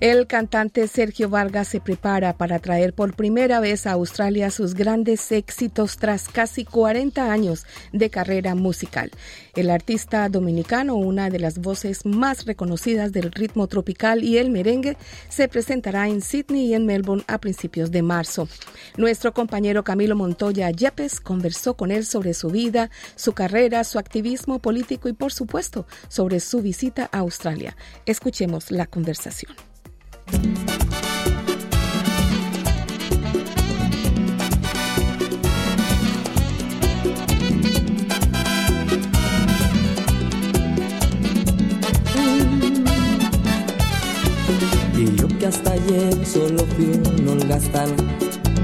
El cantante Sergio Vargas se prepara para traer por primera vez a Australia sus grandes éxitos tras casi 40 años de carrera musical. El artista dominicano, una de las voces más reconocidas del ritmo tropical y el merengue, se presentará en Sydney y en Melbourne a principios de marzo. Nuestro compañero Camilo Montoya Yepes conversó con él sobre su vida, su carrera, su activismo político y, por supuesto, sobre su visita a Australia. Escuchemos la conversación. Y yo que hasta ayer solo fui un holgazán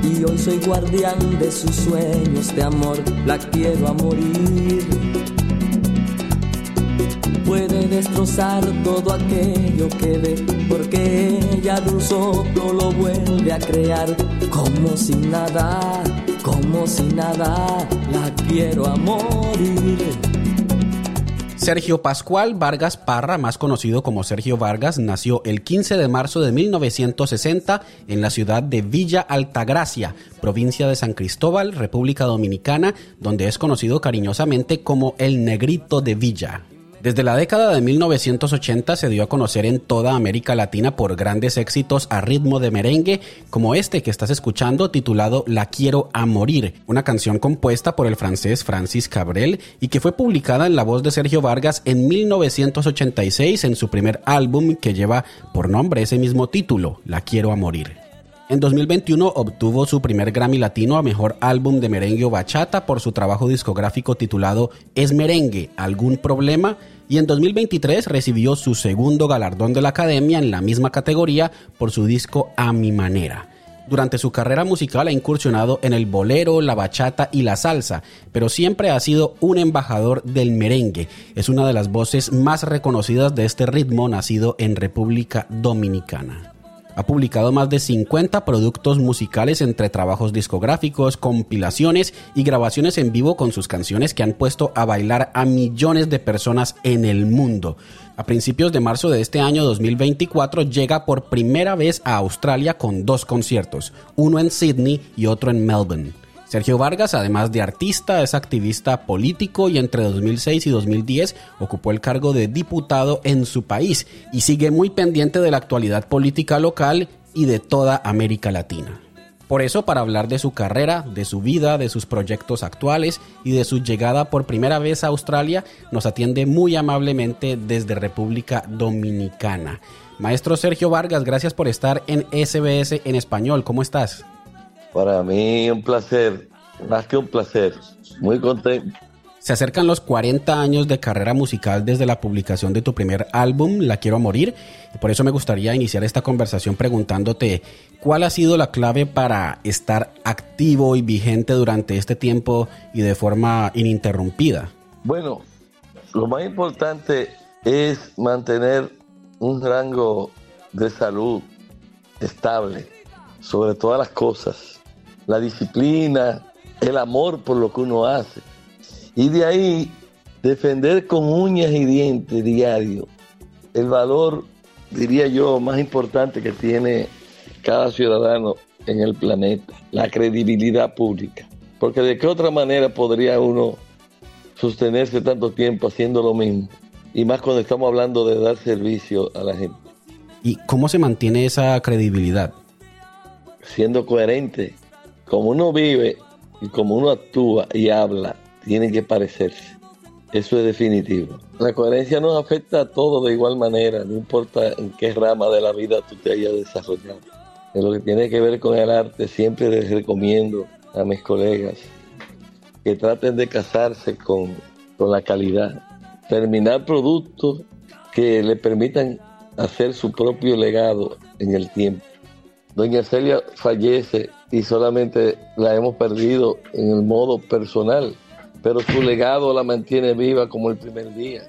y hoy soy guardián de sus sueños de amor, la quiero a morir. Puede destrozar todo aquello que ve, porque ella de un soplo lo vuelve a crear, como si nada, como si nada, la quiero a morir. Sergio Pascual Vargas Parra, más conocido como Sergio Vargas, nació el 15 de marzo de 1960 en la ciudad de Villa Altagracia, provincia de San Cristóbal, República Dominicana, donde es conocido cariñosamente como el Negrito de Villa. Desde la década de 1980 se dio a conocer en toda América Latina por grandes éxitos a ritmo de merengue, como este que estás escuchando titulado La quiero a morir, una canción compuesta por el francés Francis Cabrel y que fue publicada en la voz de Sergio Vargas en 1986 en su primer álbum que lleva por nombre ese mismo título, La quiero a morir. En 2021 obtuvo su primer Grammy Latino a Mejor Álbum de Merengue o Bachata por su trabajo discográfico titulado Es Merengue, ¿algún problema? Y en 2023 recibió su segundo galardón de la Academia en la misma categoría por su disco A mi manera. Durante su carrera musical ha incursionado en el bolero, la bachata y la salsa, pero siempre ha sido un embajador del merengue. Es una de las voces más reconocidas de este ritmo nacido en República Dominicana. Ha publicado más de 50 productos musicales entre trabajos discográficos, compilaciones y grabaciones en vivo con sus canciones que han puesto a bailar a millones de personas en el mundo. A principios de marzo de este año 2024 llega por primera vez a Australia con dos conciertos, uno en Sydney y otro en Melbourne. Sergio Vargas, además de artista, es activista político y entre 2006 y 2010 ocupó el cargo de diputado en su país y sigue muy pendiente de la actualidad política local y de toda América Latina. Por eso, para hablar de su carrera, de su vida, de sus proyectos actuales y de su llegada por primera vez a Australia, nos atiende muy amablemente desde República Dominicana. Maestro Sergio Vargas, gracias por estar en SBS en español. ¿Cómo estás? Para mí un placer, más que un placer, muy contento. Se acercan los 40 años de carrera musical desde la publicación de tu primer álbum, La Quiero Morir, y por eso me gustaría iniciar esta conversación preguntándote cuál ha sido la clave para estar activo y vigente durante este tiempo y de forma ininterrumpida. Bueno, lo más importante es mantener un rango de salud estable sobre todas las cosas la disciplina, el amor por lo que uno hace. Y de ahí defender con uñas y dientes diario el valor, diría yo, más importante que tiene cada ciudadano en el planeta, la credibilidad pública. Porque de qué otra manera podría uno sostenerse tanto tiempo haciendo lo mismo. Y más cuando estamos hablando de dar servicio a la gente. ¿Y cómo se mantiene esa credibilidad? Siendo coherente como uno vive y como uno actúa y habla, tiene que parecerse. Eso es definitivo. La coherencia nos afecta a todos de igual manera, no importa en qué rama de la vida tú te hayas desarrollado. En lo que tiene que ver con el arte, siempre les recomiendo a mis colegas que traten de casarse con, con la calidad. Terminar productos que le permitan hacer su propio legado en el tiempo. Doña Celia fallece y solamente la hemos perdido en el modo personal, pero su legado la mantiene viva como el primer día.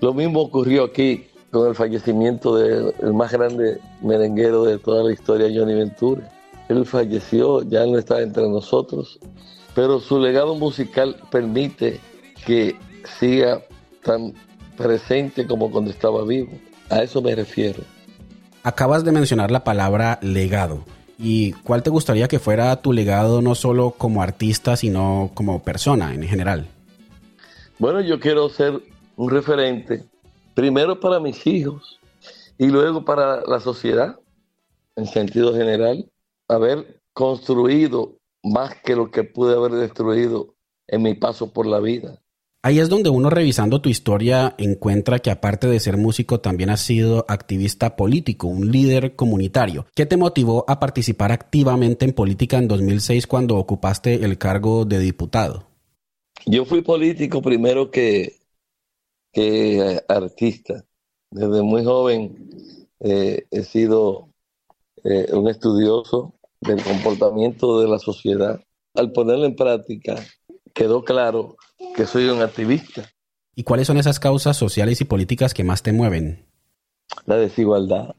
Lo mismo ocurrió aquí con el fallecimiento del más grande merenguero de toda la historia, Johnny Ventura. Él falleció, ya no está entre nosotros, pero su legado musical permite que siga tan presente como cuando estaba vivo. A eso me refiero. Acabas de mencionar la palabra legado. ¿Y cuál te gustaría que fuera tu legado no solo como artista, sino como persona en general? Bueno, yo quiero ser un referente, primero para mis hijos y luego para la sociedad, en sentido general, haber construido más que lo que pude haber destruido en mi paso por la vida. Ahí es donde uno revisando tu historia encuentra que aparte de ser músico también has sido activista político, un líder comunitario. ¿Qué te motivó a participar activamente en política en 2006 cuando ocupaste el cargo de diputado? Yo fui político primero que, que artista. Desde muy joven eh, he sido eh, un estudioso del comportamiento de la sociedad. Al ponerlo en práctica, quedó claro que soy un activista. ¿Y cuáles son esas causas sociales y políticas que más te mueven? La desigualdad,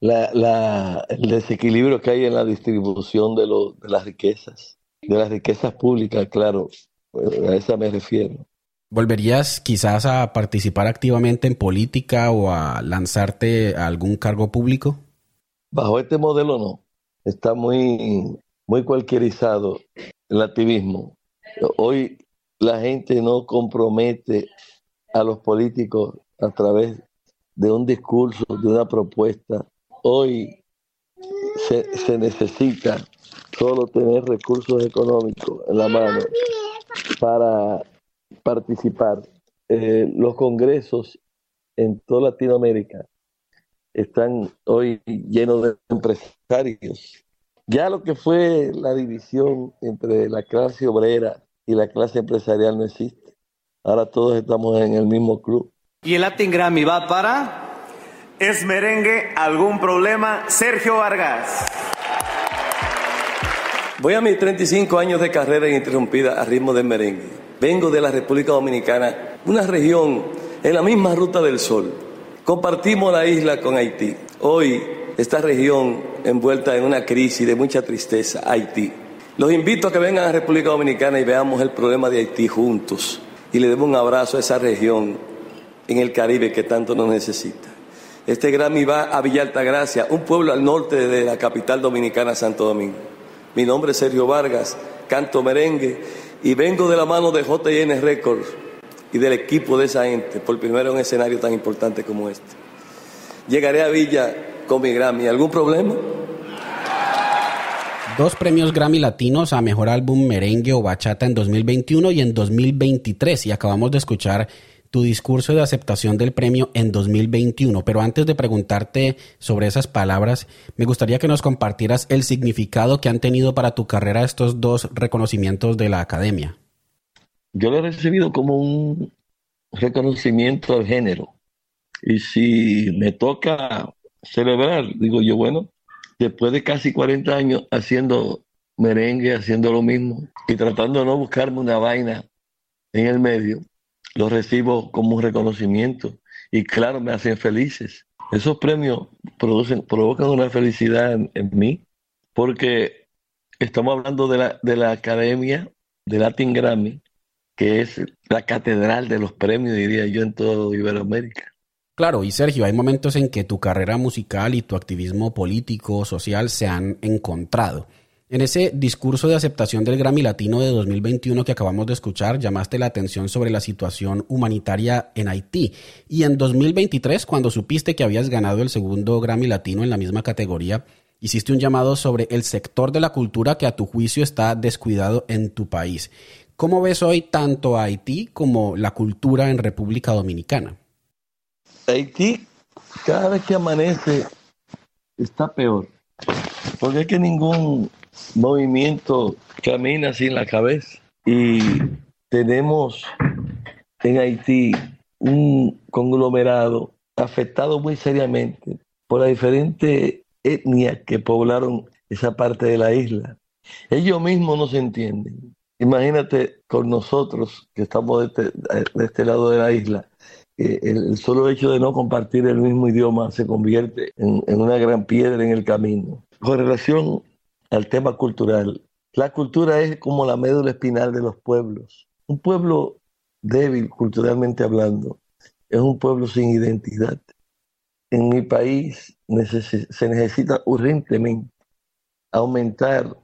la, el desequilibrio que hay en la distribución de, de las riquezas, de las riquezas públicas, claro, a esa me refiero. ¿Volverías quizás a participar activamente en política o a lanzarte a algún cargo público? Bajo este modelo no. Está muy, muy cualquierizado el activismo. Hoy la gente no compromete a los políticos a través de un discurso, de una propuesta. Hoy se, necesita solo tener recursos económicos en la mano para participar. Eh, los congresos en toda Latinoamérica están hoy llenos de empresarios ya lo que fue la división entre la clase obrera y la clase empresarial no existe. Ahora todos estamos en el mismo club. Y el Latin Grammy va para... ¿Es merengue algún problema? Sergio Vargas. Voy a mis 35 años de carrera ininterrumpida a ritmo de merengue. Vengo de la República Dominicana, una región en la misma ruta del sol. Compartimos la isla con Haití. Hoy esta región envuelta en una crisis de mucha tristeza, Haití. Los invito a que vengan a República Dominicana y veamos el problema de Haití juntos y le demos un abrazo a esa región en el Caribe que tanto nos necesita. Este Grammy va a Villa Altagracia, un pueblo al norte de la capital dominicana, Santo Domingo. Mi nombre es Sergio Vargas, canto merengue y vengo de la mano de JN Records y del equipo de esa gente por primero en un escenario tan importante como este. Llegaré a Villa con mi Grammy. ¿Algún problema? Dos premios Grammy Latinos a Mejor Álbum Merengue o Bachata en 2021 y en 2023. Y acabamos de escuchar tu discurso de aceptación del premio en 2021. Pero antes de preguntarte sobre esas palabras, me gustaría que nos compartieras el significado que han tenido para tu carrera estos dos reconocimientos de la Academia. Yo lo he recibido como un reconocimiento al género. Y si me toca celebrar, digo yo, bueno, después de casi 40 años haciendo merengue, haciendo lo mismo y tratando de no buscarme una vaina en el medio, lo recibo como un reconocimiento y claro, me hacen felices. Esos premios producen, provocan una felicidad en, mí porque estamos hablando de la, de la Academia de Latin Grammy, que es la catedral de los premios, diría yo, en toda Iberoamérica. Claro, y Sergio, hay momentos en que tu carrera musical y tu activismo político, social se han encontrado. En ese discurso de aceptación del Grammy Latino de 2021 que acabamos de escuchar, llamaste la atención sobre la situación humanitaria en Haití. Y en 2023, cuando supiste que habías ganado el segundo Grammy Latino en la misma categoría, hiciste un llamado sobre el sector de la cultura que a tu juicio está descuidado en tu país. ¿Cómo ves hoy tanto a Haití como la cultura en República Dominicana? Haití, cada vez que amanece, está peor. Porque es que ningún movimiento camina sin la cabeza. Y tenemos en Haití un conglomerado afectado muy seriamente por las diferentes etnias que poblaron esa parte de la isla. Ellos mismos no se entienden. Imagínate con nosotros que estamos de este, de este lado de la isla, el, solo hecho de no compartir el mismo idioma se convierte en, una gran piedra en el camino. Con relación al tema cultural, la cultura es como la médula espinal de los pueblos. Un pueblo débil culturalmente hablando, es un pueblo sin identidad. En mi país se necesita urgentemente aumentar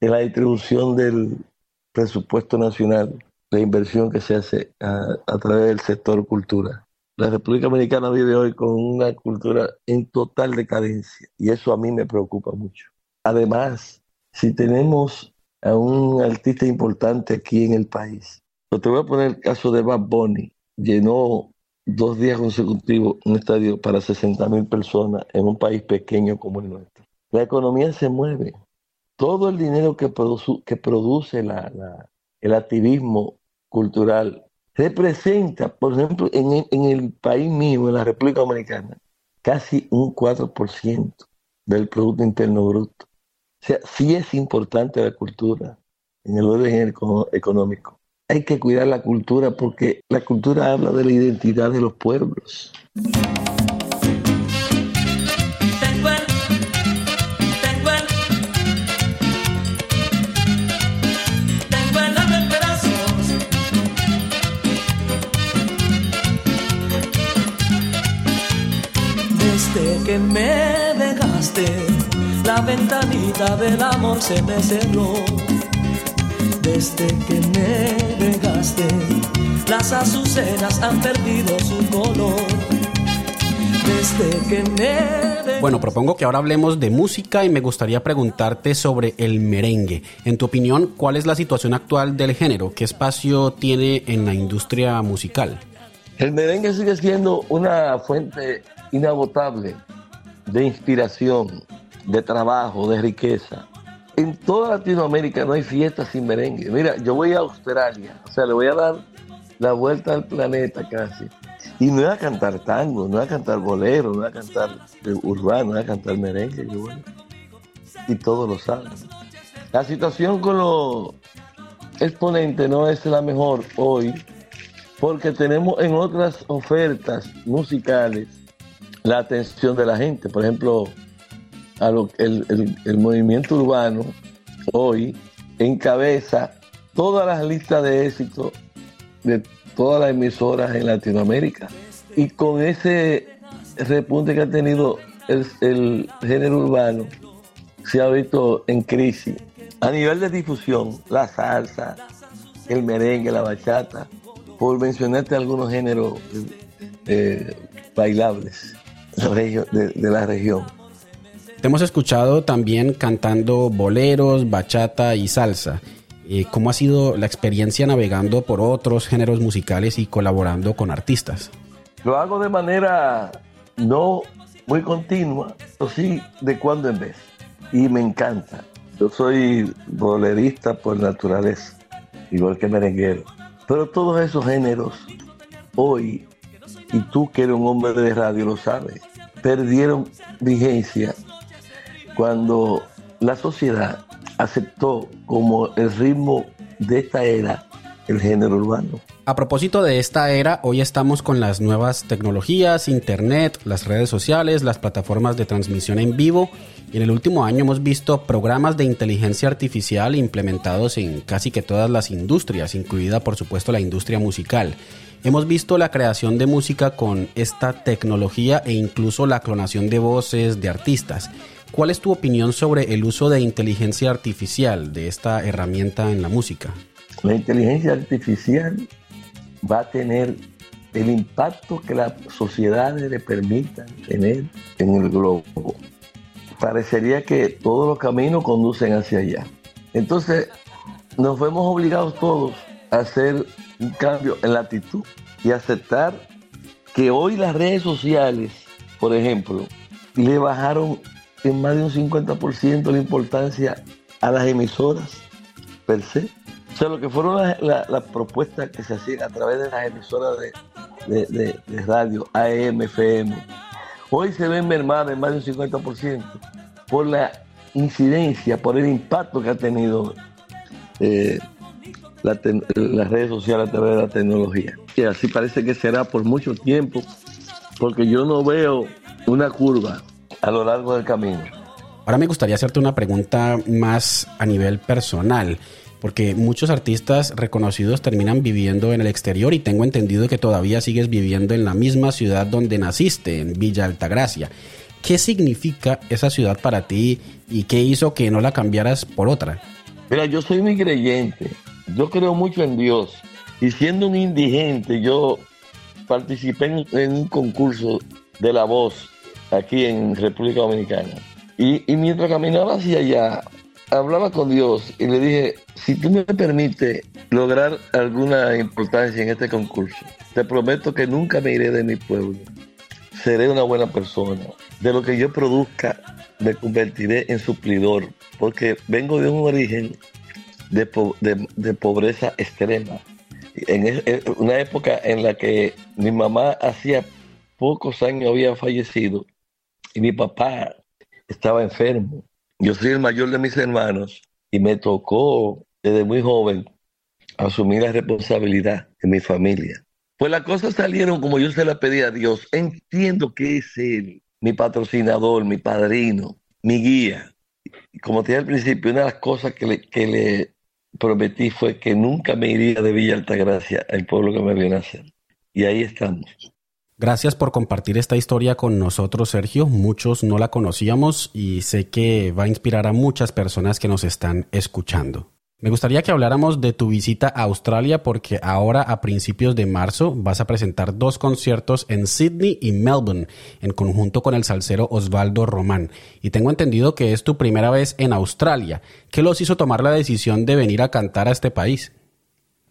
la distribución del presupuesto nacional, la inversión que se hace a, través del sector cultura. La República Dominicana vive hoy con una cultura en total decadencia y eso a mí me preocupa mucho. Además, si tenemos a un artista importante aquí en el país, te voy a poner el caso de Bad Bunny, llenó dos días consecutivos un estadio para 60 mil personas en un país pequeño como el nuestro. La economía se mueve. Todo el dinero que, que produce el activismo cultural representa, por ejemplo, en, el país mío, en la República Dominicana, casi un 4% del Producto Interno Bruto. O sea, sí es importante la cultura en el orden económico. Hay que cuidar la cultura porque la cultura habla de la identidad de los pueblos. Ventanita del amor se me cerró. Desde que me dejaste, las azucenas han perdido su color. Desde que me bueno, propongo que ahora hablemos de música y me gustaría preguntarte sobre el merengue. En tu opinión, ¿cuál es la situación actual del género? ¿Qué espacio tiene en la industria musical? El merengue sigue siendo una fuente inagotable de inspiración, de trabajo, de riqueza. En toda Latinoamérica no hay fiesta sin merengue. Mira, yo voy a Australia, o sea, le voy a dar la vuelta al planeta casi. Y no voy a cantar tango, no voy a cantar bolero, no voy a cantar urbano, no voy a cantar merengue. Y todos lo saben. La situación con los exponentes no es la mejor hoy, porque tenemos en otras ofertas musicales la atención de la gente. Por ejemplo, el, movimiento urbano hoy encabeza todas las listas de éxito de todas las emisoras en Latinoamérica. Y con ese repunte que ha tenido el, el género urbano, se ha visto en crisis. A nivel de difusión, la salsa, el merengue, la bachata, por mencionarte algunos géneros eh, bailables de, la región. Te hemos escuchado también cantando boleros, bachata y salsa. Eh, ¿Cómo ha sido la experiencia navegando por otros géneros musicales y colaborando con artistas? Lo hago de manera no muy continua, pero sí de cuando en vez. Y me encanta. Yo soy bolerista por naturaleza, igual que merenguero. Pero todos esos géneros hoy, y tú que eres un hombre de radio lo sabes, perdieron vigencia cuando la sociedad aceptó como el ritmo de esta era el género urbano. A propósito de esta era, hoy estamos con las nuevas tecnologías, internet, las redes sociales, las plataformas de transmisión en vivo y en el último año hemos visto programas de inteligencia artificial implementados en casi que todas las industrias, incluida por supuesto la industria musical. Hemos visto la creación de música con esta tecnología e incluso la clonación de voces de artistas. ¿Cuál es tu opinión sobre el uso de inteligencia artificial de esta herramienta en la música? La inteligencia artificial va a tener el impacto que las sociedades le permitan tener en el globo. Parecería que todos los caminos conducen hacia allá. Entonces, nos vemos obligados todos a hacer un cambio en la actitud y aceptar que hoy las redes sociales, por ejemplo, le bajaron en más de un 50% la importancia a las emisoras per se. O sea, lo que fueron las propuestas que se hacían a través de las emisoras de, radio, AM, FM, hoy se ven mermadas en más de un 50% por la incidencia, por el impacto que ha tenido eh, las redes sociales a través de la tecnología. Y así parece que será por mucho tiempo, porque yo no veo una curva a lo largo del camino. Ahora me gustaría hacerte una pregunta más a nivel personal. porque muchos artistas reconocidos terminan viviendo en el exterior y tengo entendido que todavía sigues viviendo en la misma ciudad donde naciste, en Villa Altagracia. ¿Qué significa esa ciudad para ti y qué hizo que no la cambiaras por otra? Mira, yo soy muy creyente, yo creo mucho en Dios y siendo un indigente yo participé en, un concurso de la voz aquí en República Dominicana y, y mientras caminaba hacia allá hablaba con Dios y le dije, si tú me permites lograr alguna importancia en este concurso, te prometo que nunca me iré de mi pueblo. Seré una buena persona. De lo que yo produzca, me convertiré en suplidor, porque vengo de un origen de, pobreza extrema. En una época en la que mi mamá hacía pocos años había fallecido y mi papá estaba enfermo yo soy el mayor de mis hermanos y me tocó desde muy joven asumir la responsabilidad de mi familia. Pues las cosas salieron como yo se las pedí a Dios. Entiendo que es Él, mi patrocinador, mi padrino, mi guía. como te dije al principio, una de las cosas que le, prometí fue que nunca me iría de Villa Altagracia, el pueblo que me vio nacer. Y ahí estamos. Gracias por compartir esta historia con nosotros, Sergio. Muchos no la conocíamos y sé que va a inspirar a muchas personas que nos están escuchando. Me gustaría que habláramos de tu visita a Australia porque ahora a principios de marzo vas a presentar dos conciertos en Sydney y Melbourne en conjunto con el salsero Osvaldo Román. Y tengo entendido que es tu primera vez en Australia. ¿Qué los hizo tomar la decisión de venir a cantar a este país?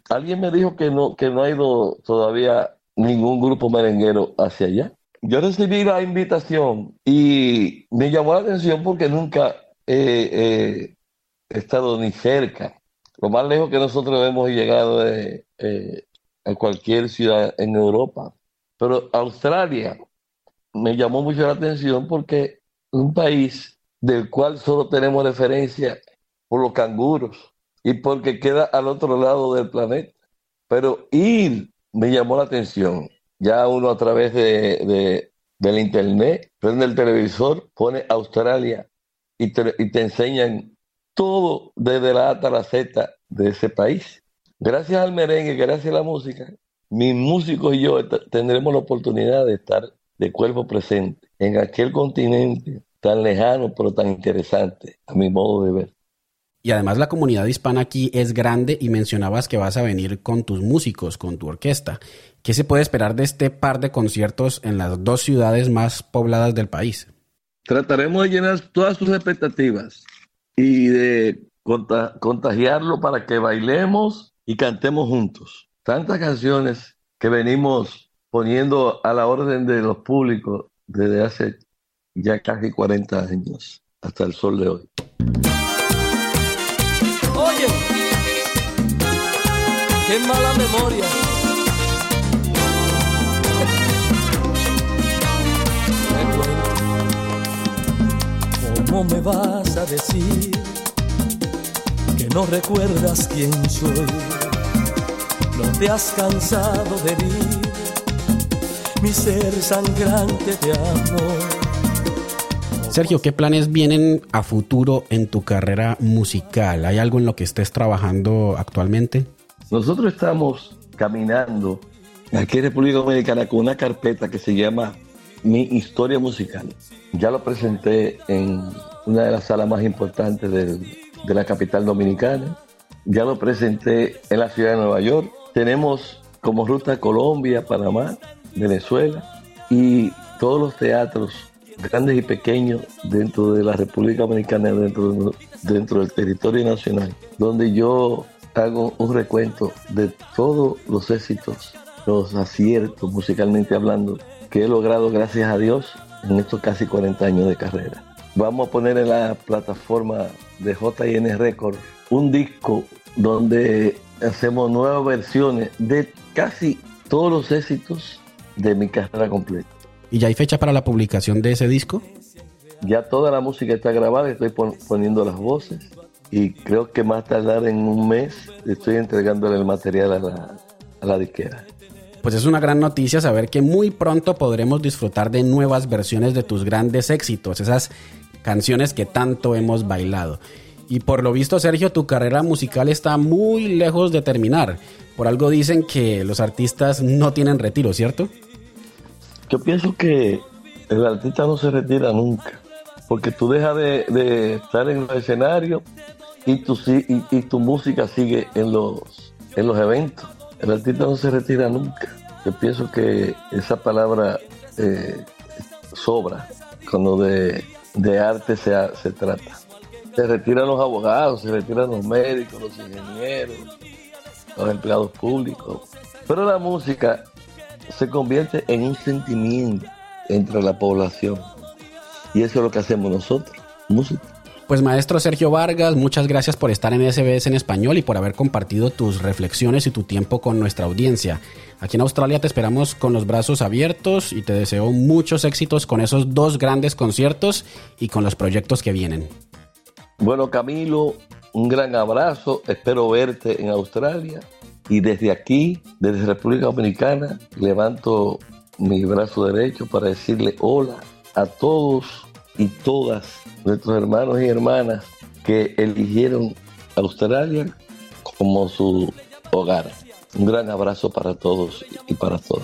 Alguien me dijo que no, que no ha ido todavía ningún grupo merenguero hacia allá. Yo recibí la invitación y me llamó la atención porque nunca he estado ni cerca. Lo más lejos que nosotros hemos llegado eh, a cualquier ciudad en Europa. Pero Australia me llamó mucho la atención porque un país del cual solo tenemos referencia por los canguros y porque queda al otro lado del planeta. Pero ir me llamó la atención. Ya uno a través de, del internet, prende el televisor, pone Australia y te, y te enseñan todo desde la A hasta la Z de ese país. Gracias al merengue, gracias a la música, mis músicos y yo tendremos la oportunidad de estar de cuerpo presente en aquel continente tan lejano pero tan interesante, a mi modo de ver. Y además la comunidad hispana aquí es grande y mencionabas que vas a venir con tus músicos, con tu orquesta. ¿Qué se puede esperar de este par de conciertos en las dos ciudades más pobladas del país? Trataremos de llenar todas sus expectativas y de contagiarlo para que bailemos y cantemos juntos. Tantas canciones que venimos poniendo a la orden de los públicos desde hace ya casi 40 años hasta el sol de hoy. Qué mala memoria. ¿Cómo me vas a decir que no recuerdas quién soy? No te has cansado de herir mi ser sangrante de amor. Sergio, ¿qué planes vienen a futuro en tu carrera musical? ¿Hay algo en lo que estés trabajando actualmente? Nosotros estamos caminando aquí en República Dominicana con una carpeta que se llama Mi Historia Musical. Ya lo presenté en una de las salas más importantes de la capital dominicana. Ya lo presenté en la ciudad de Nueva York. Tenemos como ruta Colombia, Panamá, Venezuela y todos los teatros grandes y pequeños dentro de la República Dominicana, dentro, dentro del territorio nacional, donde yo hago un recuento de todos los éxitos, los aciertos musicalmente hablando que he logrado gracias a Dios en estos casi 40 años de carrera. Vamos a poner en la plataforma de JN Records un disco donde hacemos nuevas versiones de casi todos los éxitos de mi carrera completa. ¿Y ya hay fecha para la publicación de ese disco? Ya toda la música está grabada, estoy poniendo las voces y creo que más tardar en un mes estoy entregándole el material a la, a la disquera. Pues es una gran noticia saber que muy pronto podremos disfrutar de nuevas versiones de tus grandes éxitos, esas canciones que tanto hemos bailado. Y por lo visto, Sergio, tu carrera musical está muy lejos de terminar. Por algo dicen que los artistas no tienen retiro, ¿cierto? Yo pienso que el artista no se retira nunca, porque tú dejas de, estar en el escenario y tu, y, tu música sigue en los, en los eventos. El artista no se retira nunca. Yo pienso que esa palabra eh, sobra cuando de, arte se, se trata. Se retiran los abogados, se retiran los médicos, los ingenieros, los empleados públicos. Pero la música se convierte en un sentimiento entre la población. Y eso es lo que hacemos nosotros, música. Pues maestro Sergio Vargas, muchas gracias por estar en SBS en español y por haber compartido tus reflexiones y tu tiempo con nuestra audiencia. Aquí en Australia te esperamos con los brazos abiertos y te deseo muchos éxitos con esos dos grandes conciertos y con los proyectos que vienen. Bueno Camilo, un gran abrazo, espero verte en Australia y desde aquí, desde República Dominicana, levanto mi brazo derecho para decirle hola a todos y todas nuestros hermanos y hermanas que eligieron Australia como su hogar. Un gran abrazo para todos y para todos.